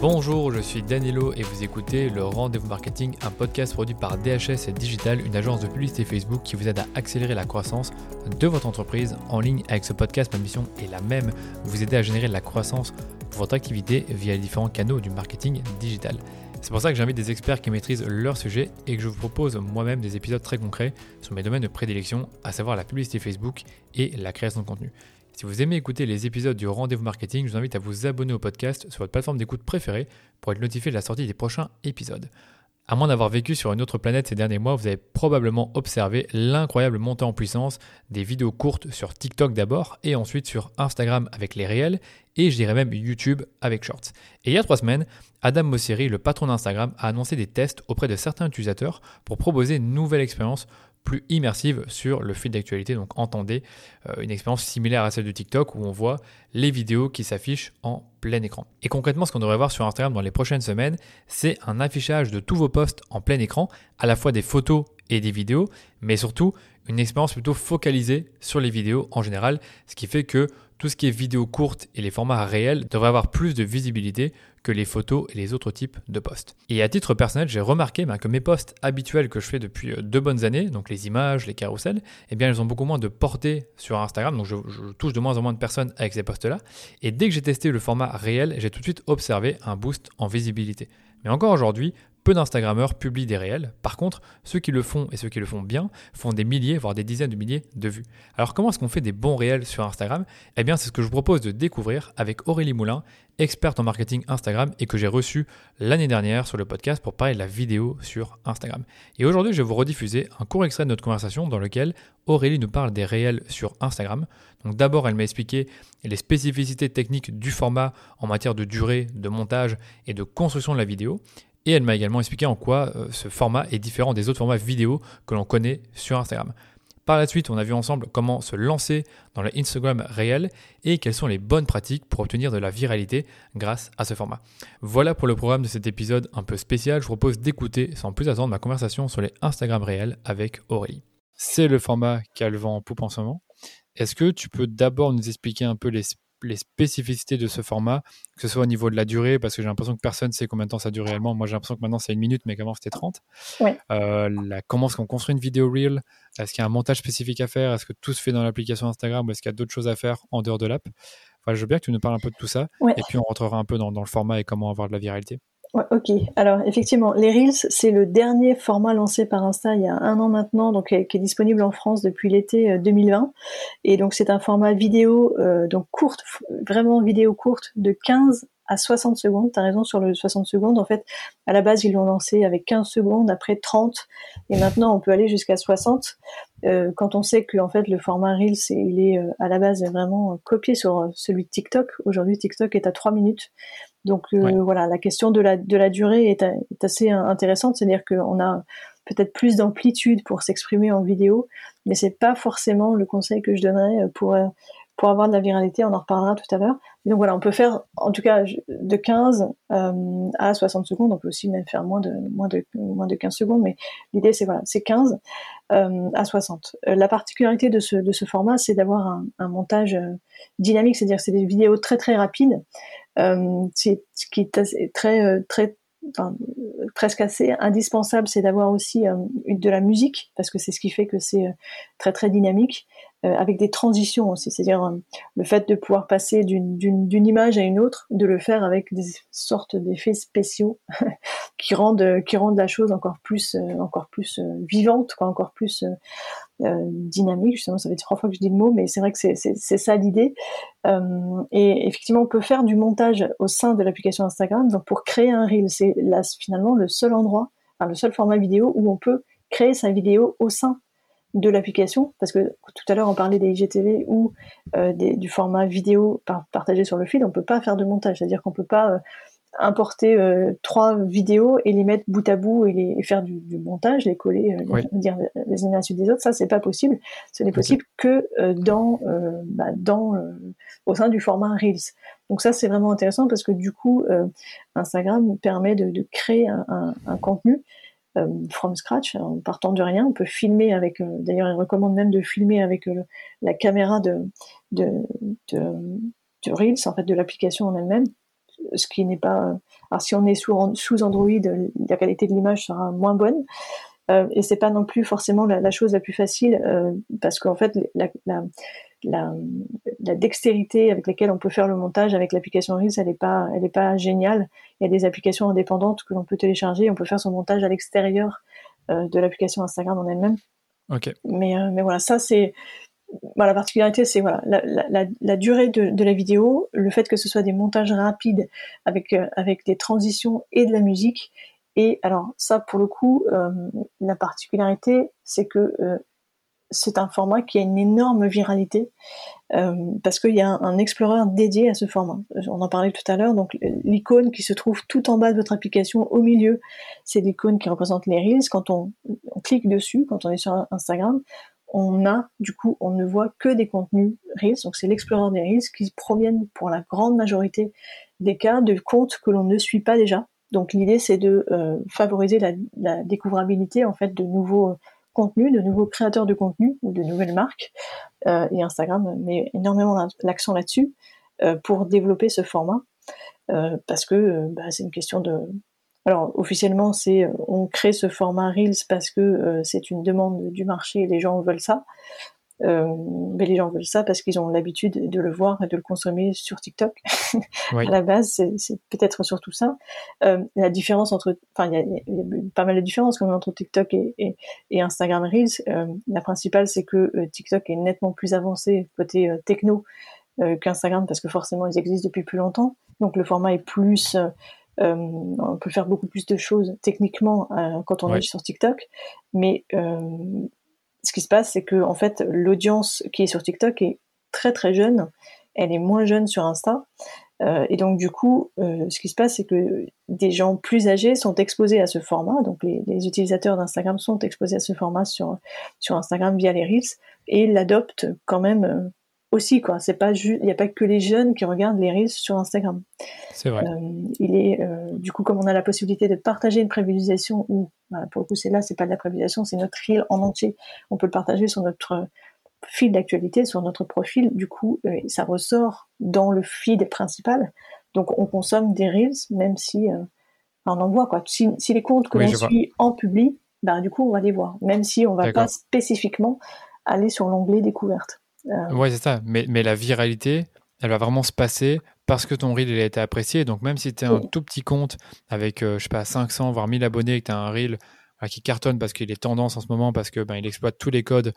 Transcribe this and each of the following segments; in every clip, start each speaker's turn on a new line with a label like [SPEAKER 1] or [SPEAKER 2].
[SPEAKER 1] Bonjour, je suis Danilo et vous écoutez le Rendez-vous Marketing, un podcast produit par DHS Digital, une agence de publicité Facebook qui vous aide à accélérer la croissance de votre entreprise en ligne. Avec ce podcast, ma mission est la même, vous aider à générer de la croissance pour votre activité via les différents canaux du marketing digital. C'est pour ça que j'invite des experts qui maîtrisent leur sujet et que je vous propose moi-même des épisodes très concrets sur mes domaines de prédilection, à savoir la publicité Facebook et la création de contenu. Si vous aimez écouter les épisodes du Rendez-vous Marketing, je vous invite à vous abonner au podcast sur votre plateforme d'écoute préférée pour être notifié de la sortie des prochains épisodes. À moins d'avoir vécu sur une autre planète ces derniers mois, vous avez probablement observé l'incroyable montée en puissance des vidéos courtes sur TikTok d'abord et ensuite sur Instagram avec les réels et je dirais même YouTube avec Shorts. Et il y a trois semaines, Adam Mosseri, le patron d'Instagram, a annoncé des tests auprès de certains utilisateurs pour proposer une nouvelle expérience plus immersive sur le fil d'actualité. Donc entendez euh, une expérience similaire à celle de TikTok où on voit les vidéos qui s'affichent en plein écran. Et concrètement, ce qu'on devrait voir sur Instagram dans les prochaines semaines, c'est un affichage de tous vos posts en plein écran, à la fois des photos et des vidéos, mais surtout une expérience plutôt focalisée sur les vidéos en général, ce qui fait que tout ce qui est vidéo courte et les formats réels devraient avoir plus de visibilité que les photos et les autres types de posts. Et à titre personnel, j'ai remarqué ben, que mes posts habituels que je fais depuis euh, deux bonnes années, donc les images, les carousels, eh bien, ils ont beaucoup moins de portée sur Instagram, donc je, je touche de moins en moins de personnes avec ces posts-là. Et dès que j'ai testé le format réel, j'ai tout de suite observé un boost en visibilité. Mais encore aujourd'hui, peu d'Instagrammeurs publient des réels. Par contre, ceux qui le font et ceux qui le font bien font des milliers, voire des dizaines de milliers de vues. Alors comment est-ce qu'on fait des bons réels sur Instagram? Eh bien, c'est ce que je vous propose de découvrir avec Aurélie Moulin, experte en marketing Instagram et que j'ai reçue l'année dernière sur le podcast pour parler de la vidéo sur Instagram. Et aujourd'hui, je vais vous rediffuser un court extrait de notre conversation dans lequel Aurélie nous parle des réels sur Instagram. Donc d'abord, elle m'a expliqué les spécificités techniques du format en matière de durée, de montage et de construction de la vidéo. Et elle m'a également expliqué en quoi euh, ce format est différent des autres formats vidéo que l'on connaît sur Instagram. Par la suite, on a vu ensemble comment se lancer dans le Instagram réel et quelles sont les bonnes pratiques pour obtenir de la viralité grâce à ce format. Voilà pour le programme de cet épisode un peu spécial. Je vous propose d'écouter sans plus attendre ma conversation sur les Instagram réels avec Aurélie. C'est le format qui a le vent en poupe en ce moment. Est-ce que tu peux d'abord nous expliquer un peu les les spécificités de ce format, que ce soit au niveau de la durée, parce que j'ai l'impression que personne ne sait combien de temps ça dure réellement. Moi, j'ai l'impression que maintenant c'est une minute, mais qu'avant c'était 30. Euh, la, comment est-ce qu'on construit une vidéo reel? Est-ce qu'il y a un montage spécifique à faire? Est-ce que tout se fait dans l'application Instagram? Ou est-ce qu'il y a d'autres choses à faire en dehors de l'app? Enfin, Je veux bien que tu nous parles un peu de tout ça, et puis on rentrera un peu dans, dans le format et comment avoir de la viralité
[SPEAKER 2] ok. Alors effectivement, les Reels, c'est le dernier format lancé par Insta il y a un an maintenant, donc qui est disponible en France depuis l'été 2020. Euh, Et donc c'est un format vidéo, euh, donc courte, vraiment vidéo courte, de 15 à 60 secondes. T'as raison sur le 60 secondes. En fait, à la base, ils l'ont lancé avec 15 secondes, après 30, et maintenant on peut aller jusqu'à 60. Euh, quand on sait que en fait le format Reels, il est euh, à la base vraiment copié sur celui de TikTok. Aujourd'hui, TikTok est à 3 minutes. Donc euh, voilà, la question de la, de la durée est, est assez intéressante, c'est-à-dire qu'on a peut-être plus d'amplitude pour s'exprimer en vidéo, mais c'est pas forcément le conseil que je donnerais pour pour avoir de la viralité, on en reparlera tout à l'heure. Donc voilà, on peut faire en tout cas de 15 euh, à 60 secondes, on peut aussi même faire moins de moins de moins de 15 secondes, mais l'idée c'est voilà, c'est 15 euh, à 60. Euh, la particularité de ce de ce format, c'est d'avoir un, un, montage euh, dynamique, c'est-à-dire que c'est des vidéos très très rapides euh, c'est ce qui est très euh, très presque assez indispensable, c'est d'avoir aussi euh, de la musique, parce que c'est ce qui fait que c'est très très dynamique, avec des transitions aussi, c'est-à-dire le fait de pouvoir passer d'une image à une autre, de le faire avec des sortes d'effets spéciaux qui rendent qui rendent la chose encore plus encore plus vivante, quoi, encore plus euh, dynamique. Justement, ça fait trois fois que je dis le mot, mais c'est vrai que c'est ça l'idée. Euh, et effectivement, on peut faire du montage au sein de l'application Instagram. Donc, pour créer un reel, c'est finalement le seul endroit, enfin, le seul format vidéo où on peut créer sa vidéo au sein de l'application, parce que tout à l'heure on parlait des IGTV ou euh, des, du format vidéo partagé sur le feed, on peut pas faire de montage, c'est-à-dire qu'on peut pas euh, importer euh, trois vidéos et les mettre bout à bout et, les, faire du, du, montage, les coller, dire les unes à la suite des autres, ça c'est pas possible. Ce n'est possible que dans, bah, dans au sein du format Reels. Donc ça c'est vraiment intéressant parce que du coup Instagram permet de, de créer un, un, un contenu from scratch, en partant de rien. On peut filmer avec, d'ailleurs, il recommande même de filmer avec la caméra de, de, de, Reels, en fait, de l'application en elle-même ce qui n'est pas. Alors si on est sous, sous Android, la qualité de l'image sera moins bonne. Euh, et c'est pas non plus forcément la, chose la plus facile euh, parce qu'en fait la, la, la, dextérité avec laquelle on peut faire le montage avec l'application Reels, elle est pas, elle est pas géniale. Il y a des applications indépendantes que l'on peut télécharger. On peut faire son montage à l'extérieur euh, de l'application Instagram en elle-même. Mais, mais voilà, ça c'est voilà, la particularité, c'est voilà, la, la, la, durée de, de, la vidéo, le fait que ce soit des montages rapides avec, avec des transitions et de la musique, et alors ça, pour le coup, euh, la particularité, c'est que euh, c'est un format qui a une énorme viralité euh, parce qu'il y a un, Explorer dédié à ce format. On en parlait tout à l'heure. Donc l'icône qui se trouve tout en bas de votre application, au milieu, c'est l'icône qui représente les reels. Quand on, clique dessus, quand on est sur Instagram, on a du coup, on ne voit que des contenus reels. Donc c'est l'Explorer des reels qui proviennent pour la grande majorité des cas de comptes que l'on ne suit pas déjà donc l'idée c'est de euh, favoriser la, la, découvrabilité en fait de nouveaux de nouveaux créateurs de contenu ou de nouvelles marques. Euh, et Instagram met énormément l'accent là-dessus euh, pour développer ce format euh, parce que bah, c'est une question de alors officiellement c'est on crée ce format Reels parce que c'est une demande du marché et les gens veulent ça. Euh, mais les gens veulent ça parce qu'ils ont l'habitude de le voir et de le consommer sur TikTok. à la base, c'est peut-être surtout ça. Euh, la différence entre, enfin, il y, y, a pas mal de différences quand entre TikTok et, et, et Instagram Reels. Euh, la principale, c'est que TikTok est nettement plus avancé côté techno qu'Instagram parce que forcément, ils existent depuis plus longtemps. Donc le format est plus on peut faire beaucoup plus de choses techniquement quand on est sur TikTok, mais ce qui se passe, c'est que en fait, l'audience qui est sur TikTok est très très jeune. Elle est moins jeune sur Insta. Euh, et donc du coup, euh, ce qui se passe, c'est que des gens plus âgés sont exposés à ce format. Donc les, les utilisateurs d'Instagram sont exposés à ce format sur sur Instagram via les reels et l'adoptent quand même euh, aussi quoi. C'est pas juste, il n'y a pas que les jeunes qui regardent les reels sur Instagram.
[SPEAKER 1] C'est vrai.
[SPEAKER 2] Euh, il est euh, du coup comme on a la possibilité de partager une prévisualisation ou pour le coup c'est là c'est pas de la prévisualisation c'est notre reel en entier. On peut le partager sur notre fil d'actualité sur notre profil. Du coup euh, ça ressort dans le feed principal. Donc on consomme des reels même si on en voit quoi. Si, si les comptes que l'on suit en public, bah du coup on va les voir même si on va pas spécifiquement aller sur l'onglet découverte.
[SPEAKER 1] Euh, ouais, c'est ça. Mais, mais la viralité, elle va vraiment se passer parce que ton reel il a été apprécié. Donc même si tu es un tout petit compte avec, euh, je sais pas, 500 voire 1000 abonnés et que tu as un reel euh, qui cartonne parce qu'il est tendance en ce moment, parce que ben, il exploite tous les codes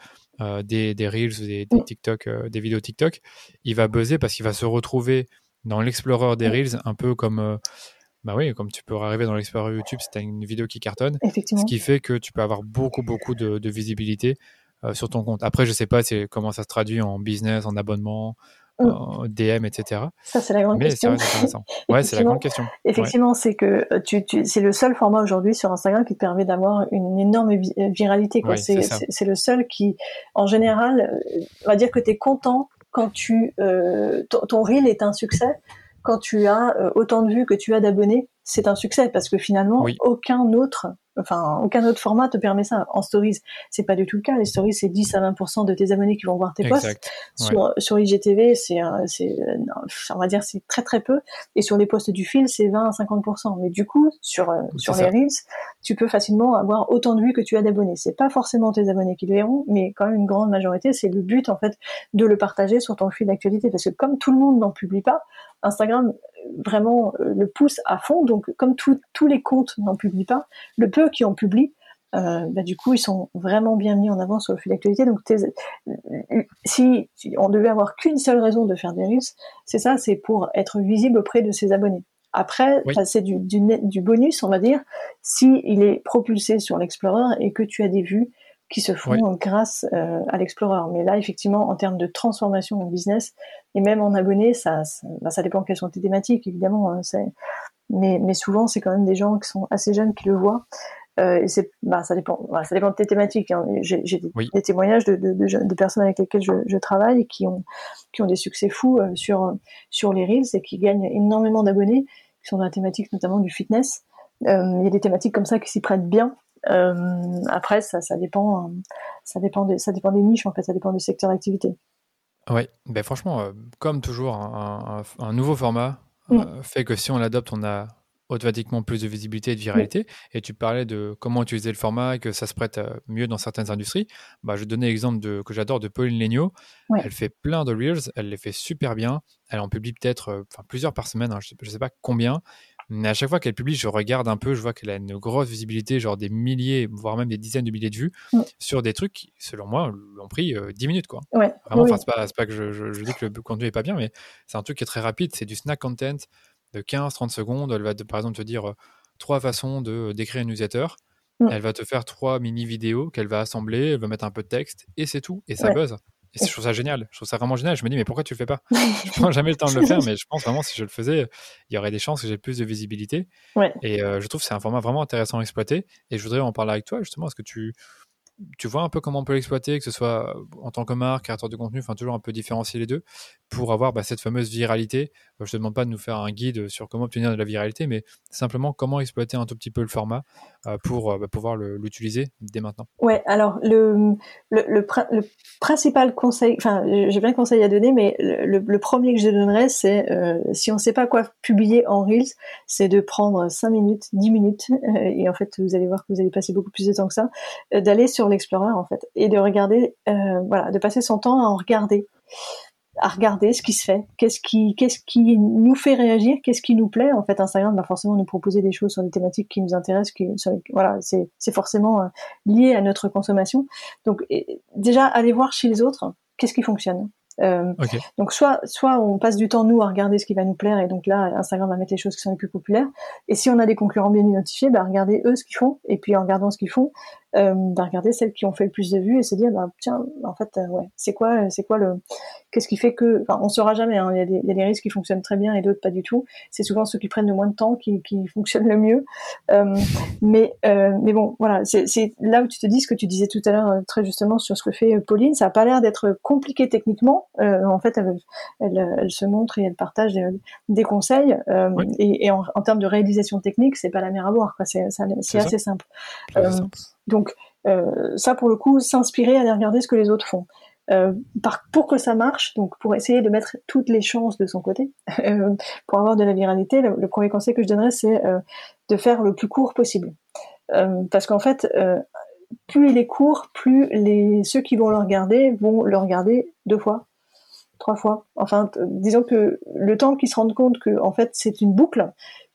[SPEAKER 1] des, des reels ou des, des TikTok, des vidéos TikTok, il va buzzer parce qu'il va se retrouver dans l'explorer des reels, un peu comme bah oui, comme tu peux arriver dans l'explorer YouTube si tu as une vidéo qui cartonne, ce qui fait que tu peux avoir beaucoup beaucoup de, de visibilité sur ton compte. Après, je sais pas comment ça se traduit en business, en abonnement, mm. en DM, etc.
[SPEAKER 2] Ça, c'est la grande question.
[SPEAKER 1] ouais, c'est la grande question.
[SPEAKER 2] Effectivement, c'est que euh, tu, tu, c'est le seul format aujourd'hui sur Instagram qui te permet d'avoir une énorme euh, viralité. c'est le seul qui, en général, va dire que tu es content quand tu, euh, ton, reel est un succès quand tu as autant de vues que tu as d'abonnés, c'est un succès parce que finalement aucun autre Enfin, aucun autre format te permet ça. En stories, c'est pas du tout le cas. Les stories, c'est 10 à 20% de tes abonnés qui vont voir tes posts. Sur, sur IGTV, c'est, c'est, on va dire, c'est très très peu. Et sur les posts du fil, c'est 20 à 50%. Mais du coup, sur, euh, sur les Reels, tu peux facilement avoir autant de vues que tu as d'abonnés. C'est pas forcément tes abonnés qui le verront, mais quand même une grande majorité, c'est le but, en fait, de le partager sur ton fil d'actualité. Parce que comme tout le monde n'en publie pas, Instagram vraiment euh, le pousse à fond. Donc, comme tous les comptes n'en publient pas, le peu qui en publient, euh, bah, du coup, ils sont vraiment bien mis en avant sur le fil d'actualité. Donc, si, on devait avoir qu'une seule raison de faire des reels, c'est ça, c'est pour être visible auprès de ses abonnés. Après, c'est du, du, du, bonus, on va dire, si il est propulsé sur l'Explorer et que tu as des vues qui se font grâce euh, à l'Explorer. Mais là, effectivement, en termes de transformation en business et même en abonnés, ça, ça, bah, ça dépend quelles sont tes thématiques, évidemment. Hein, mais, mais souvent, c'est quand même des gens qui sont assez jeunes qui le voient. Euh, et c'est, bah, ça dépend, bah, ça dépend de tes thématiques. Hein. J'ai, j'ai des, témoignages de, de, de, personnes avec lesquelles je, je, travaille qui ont, qui ont des succès fous euh, sur, sur les reels et qui gagnent énormément d'abonnés, qui sont dans la thématique notamment du fitness. Euh, il y a des thématiques comme ça qui s'y prêtent bien après, ça, ça dépend, ça dépend, des, ça dépend des niches en fait, ça dépend du secteur d'activité.
[SPEAKER 1] Oui, ben franchement, euh, comme toujours, un, un, nouveau format, mm. fait que si on l'adopte, on a automatiquement plus de visibilité et de viralité. Et tu parlais de comment utiliser le format et que ça se prête euh, mieux dans certaines industries. Bah, je donnais l'exemple de, que j'adore de Pauline Legnaud. Elle fait plein de Reels, elle les fait super bien. Elle en publie peut-être euh, plusieurs par semaine, hein, je ne sais, pas combien. Mais à chaque fois qu'elle publie, je regarde un peu, je vois qu'elle a une grosse visibilité, genre des milliers, voire même des dizaines de milliers de vues sur des trucs qui, selon moi, l'ont pris 10 euh, minutes. Quoi.
[SPEAKER 2] Ouais.
[SPEAKER 1] Vraiment, c'est pas, pas, que je, je, dis que le contenu est pas bien, mais c'est un truc qui est très rapide, c'est du snack content de 15-30 secondes. Elle va, par exemple, te dire euh, trois façons de euh, d'écrire un newsletter. Elle va te faire trois mini vidéos qu'elle va assembler, elle va mettre un peu de texte et c'est tout. Et ça buzz. Et je trouve ça génial. Je trouve ça vraiment génial. Je me dis, mais pourquoi tu le fais pas? Je prends jamais le temps de le faire, mais je pense vraiment si je le faisais, il y aurait des chances que j'ai plus de visibilité. Et euh, je trouve que c'est un format vraiment intéressant à exploiter. Et je voudrais en parler avec toi justement. Est-ce que tu, tu vois un peu comment on peut l'exploiter, que ce soit en tant que marque, créateur de contenu, enfin toujours un peu différencier les deux, pour avoir bah, cette fameuse viralité. Je ne te demande pas de nous faire un guide sur comment obtenir de la viralité, mais simplement comment exploiter un tout petit peu le format euh, pour euh, bah, pouvoir l'utiliser dès maintenant.
[SPEAKER 2] Ouais, alors le, principal conseil, enfin j'ai plein de conseils à donner, mais le, premier que je donnerais, c'est euh, si on ne sait pas quoi publier en Reels, c'est de prendre 5 minutes, 10 minutes, et en fait vous allez voir que vous allez passer beaucoup plus de temps que ça, d'aller sur l'Explorer en fait, et de regarder, voilà, de passer son temps à en regarder à regarder ce qui se fait, qu'est-ce qui, qu'est-ce qui nous fait réagir, qu'est-ce qui nous plaît? En fait, Instagram va forcément nous proposer des choses sur des thématiques qui nous intéressent, qui, voilà, c'est, c'est forcément euh, lié à notre consommation. Donc, déjà, aller voir chez les autres, qu'est-ce qui fonctionne? Euh, donc soit soit on passe du temps nous à regarder ce qui va nous plaire et donc là Instagram va mettre les choses qui sont les plus populaires et si on a des concurrents bien identifiés bah regardez eux ce qu'ils font et puis en regardant ce qu'ils font euh, regarder celles qui ont fait le plus de vues et se dire bah tiens en fait euh, ouais c'est quoi c'est quoi le qu'est-ce qui fait que enfin on saura jamais hein, il, y a des, il y a des risques qui fonctionnent très bien et d'autres pas du tout. C'est souvent ceux qui prennent le moins de temps qui, qui fonctionnent le mieux. Euh, mais euh, mais bon voilà c'est là où tu te dis ce que tu disais tout à l'heure euh, très justement sur ce que fait Pauline. Ça a pas l'air d'être compliqué techniquement. En fait elle, elle, elle, se montre et elle partage des, des conseils et, et en, en, termes de réalisation technique c'est pas la mer à boire quoi. C'est assez simple. Donc euh, ça, pour le coup, s'inspirer, aller regarder ce que les autres font. Euh, pour que ça marche, donc pour essayer de mettre toutes les chances de son côté, euh, pour avoir de la viralité, le, premier conseil que je donnerais, c'est de faire le plus court possible. parce qu'en fait, plus il est court, plus ceux qui vont le regarder vont le regarder deux fois, trois fois. Enfin, disons que le temps qu'ils se rendent compte que en fait c'est une boucle,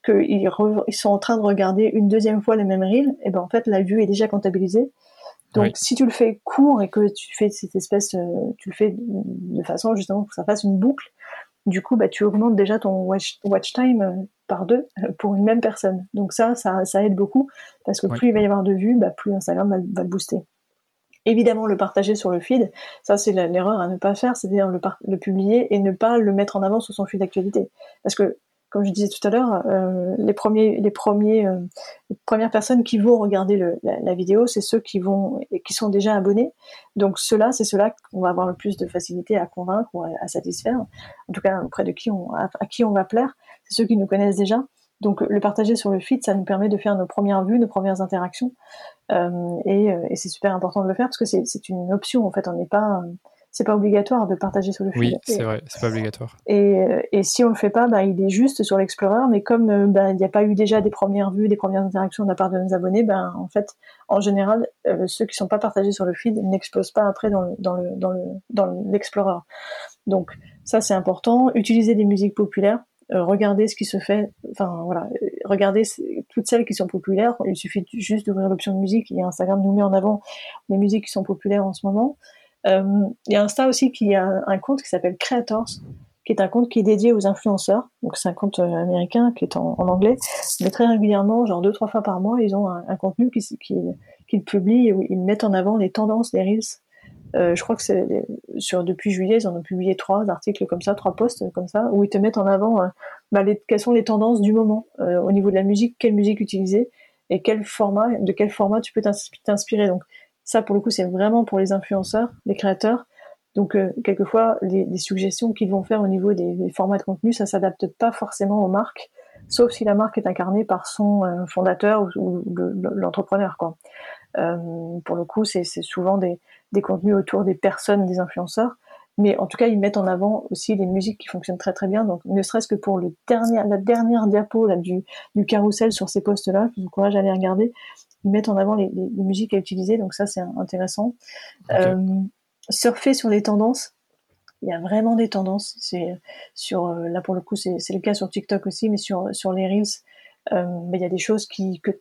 [SPEAKER 2] qu'ils ils sont en train de regarder une deuxième fois les mêmes reels, et ben en fait la vue est déjà comptabilisée. Donc si tu le fais court et que tu fais cette espèce, euh, tu le fais de façon justement pour que ça fasse une boucle, du coup bah tu augmentes déjà ton watch, time euh, par deux euh, pour une même personne. Donc ça, ça, ça aide beaucoup parce que plus il va y avoir de vues, bah, plus Instagram va, va, le booster. Évidemment, le partager sur le feed, ça c'est l'erreur à ne pas faire, c'est-à-dire le, le, publier et ne pas le mettre en avant sur son feed d'actualité. Parce que comme je disais tout à l'heure, euh, les premiers, les premiers, euh, les premières personnes qui vont regarder la, vidéo, c'est ceux qui vont, qui sont déjà abonnés. Donc ceux-là, c'est ceux-là qu'on va avoir le plus de facilité à convaincre ou à, satisfaire. En tout cas, auprès de qui on, à, qui on va plaire, c'est ceux qui nous connaissent déjà. Donc le partager sur le feed, ça nous permet de faire nos premières vues, nos premières interactions, euh, et, et c'est super important de le faire parce que c'est une option. En fait, on n'est pas c'est pas obligatoire de partager sur le feed.
[SPEAKER 1] Oui, c'est vrai, c'est pas obligatoire.
[SPEAKER 2] Et, et, si on le fait pas, bah, il est juste sur l'Explorer, mais comme euh, bah, il n'y a pas eu déjà des premières vues, des premières interactions de la part de nos abonnés, ben en fait, en général, euh, ceux qui sont pas partagés sur le feed n'explosent pas après dans le, dans le, dans le, dans l'Explorer. Donc ça c'est important. Utiliser des musiques populaires. Euh, regarder ce qui se fait, enfin voilà, regardez toutes celles qui sont populaires. Il suffit juste d'ouvrir l'option de musique et Instagram nous met en avant les musiques qui sont populaires en ce moment. Euh, il y a Insta aussi qui a un compte qui s'appelle Creators, qui est un compte qui est dédié aux influenceurs. Donc c'est un compte euh, américain qui est en, anglais, mais très régulièrement, genre deux trois fois par mois, ils ont un, contenu qu'ils qui, qui publient où ils mettent en avant les tendances des reels. Euh, je crois que c'est sur depuis juillet, ils en ont publié trois articles comme ça, trois posts comme ça, où ils te mettent en avant bah, les, quelles sont les tendances du moment au niveau de la musique, quelle musique utiliser et quel format, de quel format tu peux t'inspirer. Ça, pour le coup, c'est vraiment pour les influenceurs, les créateurs. Donc, euh, quelquefois, les, suggestions qu'ils vont faire au niveau des, formats de contenu, ça s'adapte pas forcément aux marques, sauf si la marque est incarnée par son euh, fondateur ou, l'entrepreneur. Euh, pour le coup, c'est souvent des, des, contenus autour des personnes, des influenceurs. mais en tout cas, ils mettent en avant aussi les musiques qui fonctionnent très très bien. Donc, ne serait-ce que pour le dernier, la dernière diapo du, du carrousel sur ces postes-là, je vous encourage à aller regarder. Ils mettent en avant les, les, musiques à utiliser, donc ça c'est intéressant. Euh, surfer sur les tendances, il y a vraiment des tendances. C'est sur euh, là pour le coup, c'est le cas sur TikTok aussi, mais sur sur les reels, euh, mais il y a des choses qui que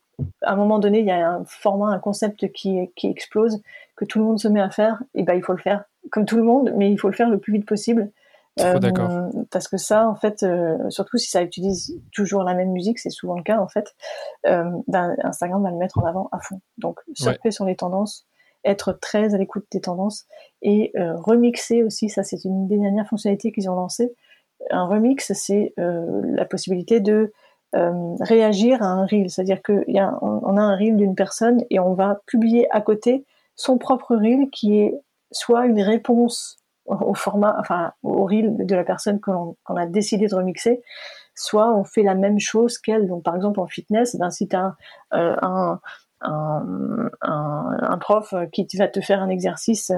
[SPEAKER 2] à un moment donné, il y a un format, un concept qui qui explose, que tout le monde se met à faire, et ben il faut le faire comme tout le monde, mais il faut le faire le plus vite possible.
[SPEAKER 1] Euh,
[SPEAKER 2] parce que ça, en fait, euh, surtout si ça utilise toujours la même musique, c'est souvent le cas en fait, euh, ben, Instagram va le mettre en avant à fond. Donc surfer sur les tendances, être très à l'écoute des tendances et euh, remixer aussi. Ça, c'est une des dernières fonctionnalités qu'ils ont lancées. Un remix, c'est euh, la possibilité de réagir à un reel, c'est-à-dire qu'on a, on a un reel d'une personne et on va publier à côté son propre reel qui est soit une réponse au format, enfin au reel de la personne qu'on a décidé de remixer, soit on fait la même chose qu'elle. Donc par exemple en fitness, ben, si tu as euh, un, un, un, prof qui va te faire un exercice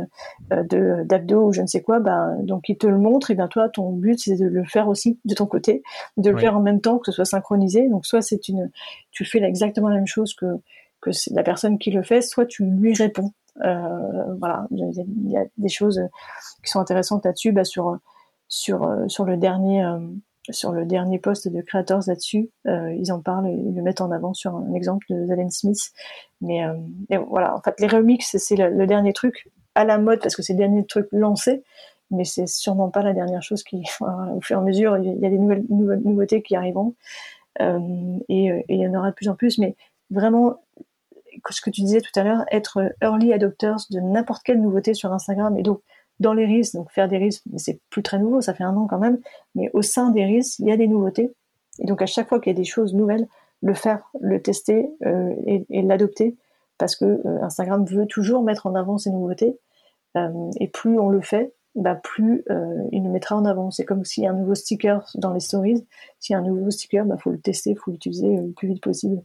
[SPEAKER 2] euh, de d'abdos ou je ne sais quoi, ben, donc il te le montre, et bien toi ton but c'est de le faire aussi de ton côté, de le faire en même temps que ce soit synchronisé. Donc soit c'est une, tu fais exactement la même chose que que la personne qui le fait, soit tu lui réponds. Euh, voilà, il y, a des choses qui sont intéressantes là-dessus. Bah, sur sur euh, sur le dernier euh, sur dernier poste de Creators là-dessus, ils en parlent, ils le mettent en avant sur un exemple de Zalen Smith. Mais, voilà, en fait, les remixes, c'est le, dernier truc à la mode parce que c'est le dernier truc lancé, mais c'est sûrement pas la dernière chose qui, au fur et à mesure, il y a des nouvelles, nouveautés qui arriveront et, il y en aura de plus en plus. Mais vraiment, ce que tu disais tout à l'heure, être early adopters de n'importe quelle nouveauté sur Instagram. Et donc, dans les Reels, donc faire des Reels, c'est plus très nouveau, ça fait un an quand même, mais au sein des Reels, il y a des nouveautés. Et donc, à chaque fois qu'il y a des choses nouvelles, le faire, le tester euh, et, l'adopter, parce que euh, Instagram veut toujours mettre en avant ces nouveautés. Euh, et plus on le fait, bah, plus il le mettra en avant. C'est comme s'il y a un nouveau sticker dans les stories. S'il y a un nouveau sticker, il bah, faut le tester, il faut l'utiliser le plus vite possible.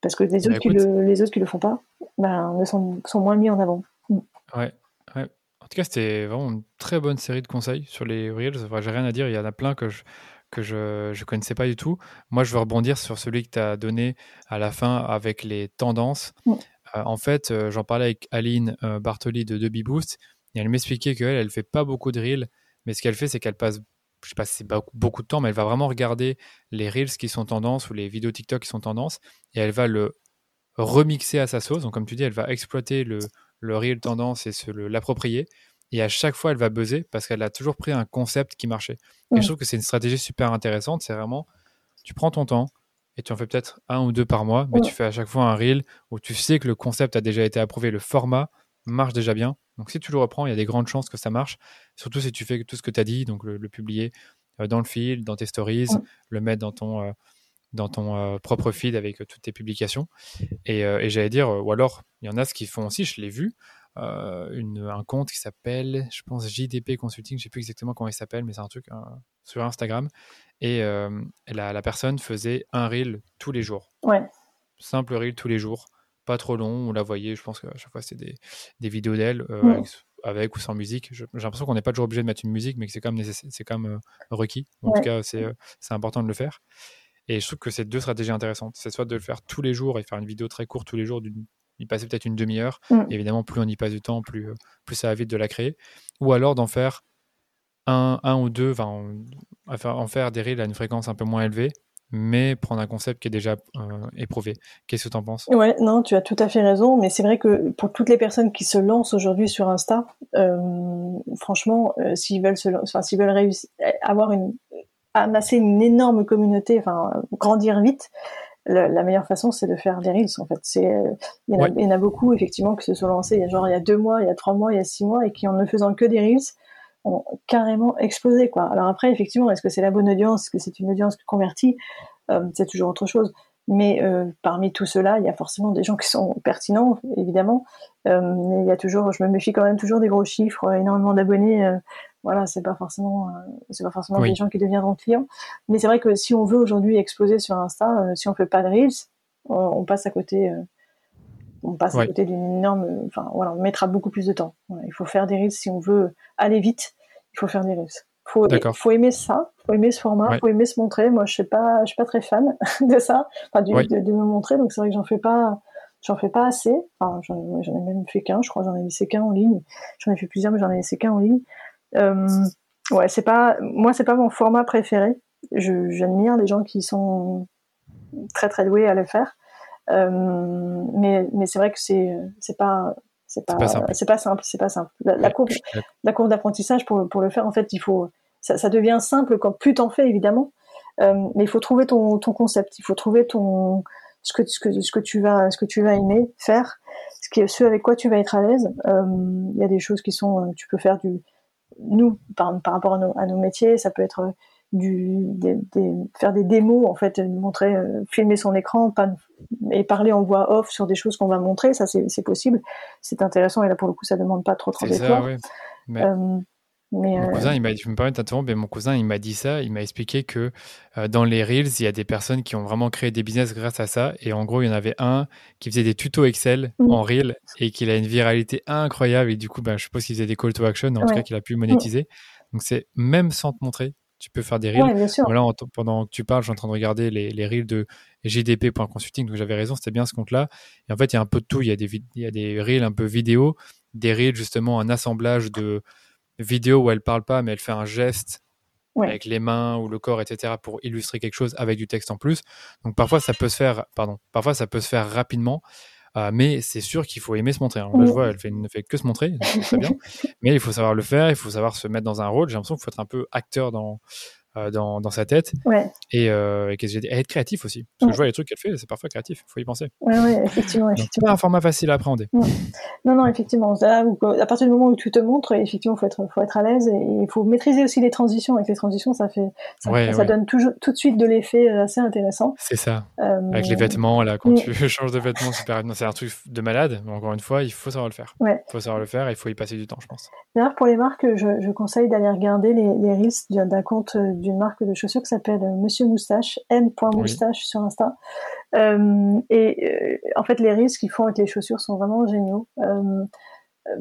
[SPEAKER 2] Parce que les bah, autres, qui le, les autres qui le font pas ben, sont, sont moins mis en avant.
[SPEAKER 1] Ouais, ouais. En tout cas, c'était vraiment une très bonne série de conseils sur les Reels. Enfin, J'ai rien à dire, il y en a plein que je que je ne connaissais pas du tout. Moi, je veux rebondir sur celui que tu as donné à la fin avec les tendances. Mm. Euh, en fait, euh, j'en parlais avec Aline euh, Bartoli de Deby Boost et elle m'expliquait qu'elle, elle fait pas beaucoup de Reels, mais ce qu'elle fait, c'est qu'elle passe je sais pas si c'est beaucoup de temps, mais elle va vraiment regarder les reels qui sont tendance ou les vidéos TikTok qui sont tendance et elle va le remixer à sa sauce. Donc, comme tu dis, elle va exploiter le, le reel tendance et se l'approprier. Et à chaque fois, elle va buzzer parce qu'elle a toujours pris un concept qui marchait. Et je trouve que c'est une stratégie super intéressante. C'est vraiment, tu prends ton temps et tu en fais peut-être un ou deux par mois, mais tu fais à chaque fois un reel où tu sais que le concept a déjà été approuvé, le format marche déjà bien. Donc si tu le reprends, il y a des grandes chances que ça marche. Surtout si tu fais tout ce que tu as dit, donc le, publier euh, dans le feed, dans tes stories, le mettre dans ton, euh, dans ton euh, propre feed avec toutes tes publications. Et, j'allais dire, ou alors, il y en a ce qu'ils font aussi, je l'ai vu, une, un compte qui s'appelle, je pense, JDP Consulting, je sais plus exactement comment il s'appelle, mais c'est un truc sur Instagram. Et la, la, personne faisait un reel tous les jours.
[SPEAKER 2] Ouais.
[SPEAKER 1] Simple reel tous les jours pas trop long. On la voyait, je pense qu'à chaque fois, c'était des, des, vidéos d'elle euh, avec, ou sans musique. J'ai l'impression qu'on n'est pas toujours obligé de mettre une musique, mais que c'est quand même, c'est quand même euh, requis. En tout cas, euh, c'est important de le faire. Et je trouve que c'est deux stratégies intéressantes. C'est soit de le faire tous les jours et faire une vidéo très courte tous les jours, y passer peut-être une demi-heure. Mm. Évidemment, plus on y passe du temps, plus, plus ça va vite de la créer. Ou alors d'en faire un, un ou deux, enfin, en faire des reels à une fréquence un peu moins élevée mais prendre un concept qui est déjà euh, éprouvé. Qu'est-ce que tu en penses?
[SPEAKER 2] Ouais, non, tu as tout à fait raison, mais c'est vrai que pour toutes les personnes qui se lancent aujourd'hui sur Insta, euh, franchement, euh, s'ils veulent se, enfin, s'ils veulent réussir, avoir une, amasser une énorme communauté, enfin, grandir vite, la, meilleure façon, c'est de faire des reels. En fait, c'est il y, en a beaucoup effectivement qui se sont lancés il y a genre il y a deux mois, il y a trois mois, il y a six mois, et qui en ne faisant que des reels ont carrément explosé quoi. Alors après effectivement, est-ce que c'est la bonne audience, est-ce que c'est une audience convertie, euh, c'est toujours autre chose. Mais euh, parmi tout cela, il y a forcément des gens qui sont pertinents, évidemment. Euh, il y a toujours, je me méfie quand même toujours des gros chiffres, énormément d'abonnés. voilà, c'est pas forcément, c'est pas forcément des gens qui deviendront clients. Mais c'est vrai que si on veut aujourd'hui exploser sur Insta, si on fait pas de reels, on, passe à côté on passe à côté d'une énorme, enfin voilà, on mettra beaucoup plus de temps. il faut faire des reels si on veut aller vite. Il faut faire des reels. Faut, faut aimer ça, faut aimer ce format, faut aimer se montrer. Moi, je sais pas, je suis pas très fan de ça, enfin, de, de, me montrer. Donc c'est vrai que j'en fais pas, j'en fais pas assez. Enfin, j'en ai même fait qu'un, je crois. J'en ai laissé qu'un en ligne. J'en ai fait plusieurs, mais j'en ai laissé qu'un en ligne. Euh, ouais, c'est pas, moi, c'est pas mon format préféré. J'admire les gens qui sont très très doués à le faire. Euh, mais mais c'est vrai que c'est c'est pas c'est pas c'est pas simple c'est pas simple. La, courbe la courbe d'apprentissage pour pour le faire en fait il faut ça, ça devient simple quand plus t'en fais évidemment. Euh, mais il faut trouver ton ton concept. Il faut trouver ton ce que ce que ce que tu vas ce que tu vas aimer faire ce qui ce avec quoi tu vas être à l'aise. Euh, il y a des choses qui sont tu peux faire du nous par, par rapport à nos, à nos métiers ça peut être du, des, des, faire des démos, en fait, montrer, euh, filmer son écran, pas, et parler en voix off sur des choses qu'on va montrer, ça c'est possible, c'est intéressant et là pour le coup ça demande pas trop trop d'efforts.
[SPEAKER 1] Mais... Euh, mais mon euh, cousin, il m'a, je me permets d'interrompre, mais mon cousin, il m'a dit ça. Il m'a expliqué que dans les Reels, il y a des personnes qui ont vraiment créé des business grâce à ça. Et en gros, il y en avait un qui faisait des tutos Excel mmh. en Reel et qu'il a une viralité incroyable. Et du coup, ben, je suppose qu'il faisait des call to action, en tout cas qu'il a pu monétiser. Donc c'est même sans te montrer, tu peux faire des reels.
[SPEAKER 2] Voilà,
[SPEAKER 1] pendant que tu parles, je suis en train de regarder les, les reels de jdp.consulting, donc j'avais raison, c'était bien ce compte-là. Et en fait, il y a un peu de tout. Il y a des, il y a des reels un peu vidéo, des reels justement un assemblage de vidéos où elle parle pas, mais elle fait un geste avec les mains ou le corps, etc., pour illustrer quelque chose avec du texte en plus. Donc parfois, ça peut se faire, pardon, parfois ça peut se faire rapidement. Euh, mais c'est sûr qu'il faut aimer se montrer. Hein. Là, je vois, elle, fait, ne fait que se montrer, très bien. mais il faut savoir le faire, il faut savoir se mettre dans un rôle. J'ai l'impression qu'il faut être un peu acteur dans, dans, dans, sa tête.
[SPEAKER 2] Ouais.
[SPEAKER 1] Et, euh, être créatif aussi. Parce que je vois les trucs qu'elle fait, c'est parfois créatif. Il faut y penser.
[SPEAKER 2] Oui, ouais, effectivement.
[SPEAKER 1] C'est pas un format facile à appréhender.
[SPEAKER 2] Non, non, effectivement. à partir du moment où tu te montres, effectivement, il faut être, faut être à l'aise et il faut maîtriser aussi les transitions. Avec les transitions, ça fait, ça, donne toujours, tout de suite de l'effet euh, assez intéressant.
[SPEAKER 1] C'est ça. Avec les vêtements, là, quand tu changes de vêtements, c'est un truc de malade. Mais encore une fois, il faut savoir le faire.
[SPEAKER 2] Il
[SPEAKER 1] faut savoir le faire et il faut y passer du temps, je pense.
[SPEAKER 2] D'ailleurs, pour les marques, je, je conseille d'aller regarder les, les reels d'un compte d'une marque de chaussures qui s'appelle Monsieur Moustache, m.moustache sur Insta. Euh, et euh, en fait, les reels qu'ils font avec les chaussures sont vraiment géniaux. Euh,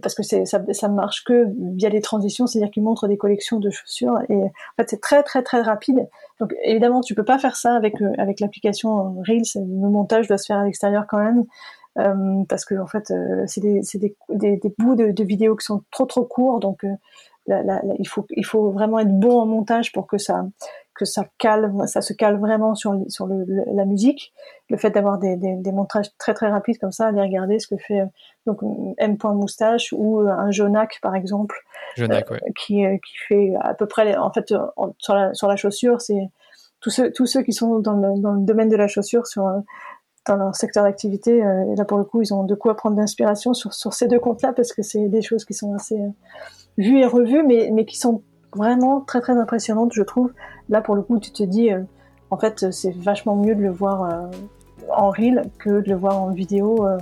[SPEAKER 2] parce que c'est ça, ça marche que via les transitions, c'est-à-dire qu'ils montrent des collections de chaussures et en fait c'est très très très rapide. Donc évidemment tu peux pas faire ça avec avec l'application Reels, le montage doit se faire à l'extérieur quand même. Euh, parce que en fait euh, c'est des, des, des, des, bouts de, de, vidéos qui sont trop trop courts donc il faut il faut vraiment être bon en montage pour que ça que ça calme, ça se cale vraiment sur, sur le, la musique. Le fait d'avoir des, des, des, montages très très rapides comme ça, aller regarder ce que fait donc M. Moustache ou un Jonac par exemple,
[SPEAKER 1] Jonac, ouais.
[SPEAKER 2] qui, qui fait à peu près, en fait, sur, la, sur la chaussure, c'est tous ceux, tous ceux qui sont dans le, dans le domaine de la chaussure sur dans leur secteur d'activité, et là pour le coup, ils ont de quoi prendre d'inspiration sur, sur ces deux comptes-là parce que c'est des choses qui sont assez vues et revues, mais, mais qui sont vraiment très très impressionnantes, je trouve. Là, pour le coup, tu te dis, euh, en fait, c'est vachement mieux de le voir euh, en reel que de le voir en vidéo. Euh.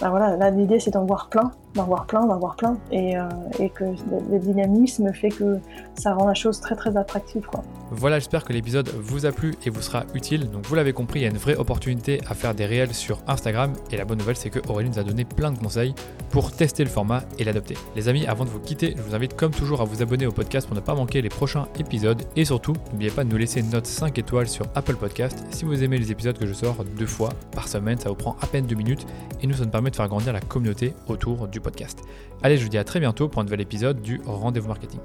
[SPEAKER 2] Ben voilà, là, l'idée, c'est d'en voir plein d'en voir plein, d'en voir plein, et, euh, et que le, dynamisme fait que ça rend la chose très très attractive.
[SPEAKER 1] Voilà, j'espère que l'épisode vous a plu et vous sera utile. Donc vous l'avez compris, il y a une vraie opportunité à faire des réels sur Instagram, et la bonne nouvelle c'est que Aurélie nous a donné plein de conseils pour tester le format et l'adopter. Les amis, avant de vous quitter, je vous invite comme toujours à vous abonner au podcast pour ne pas manquer les prochains épisodes, et surtout, n'oubliez pas de nous laisser une note 5 étoiles sur Apple Podcast si vous aimez les épisodes que je sors deux fois par semaine, ça vous prend à peine deux minutes, et nous ça nous permet de faire grandir la communauté autour du podcast. Allez, je vous dis à très bientôt pour un nouvel épisode du Rendez-vous Marketing.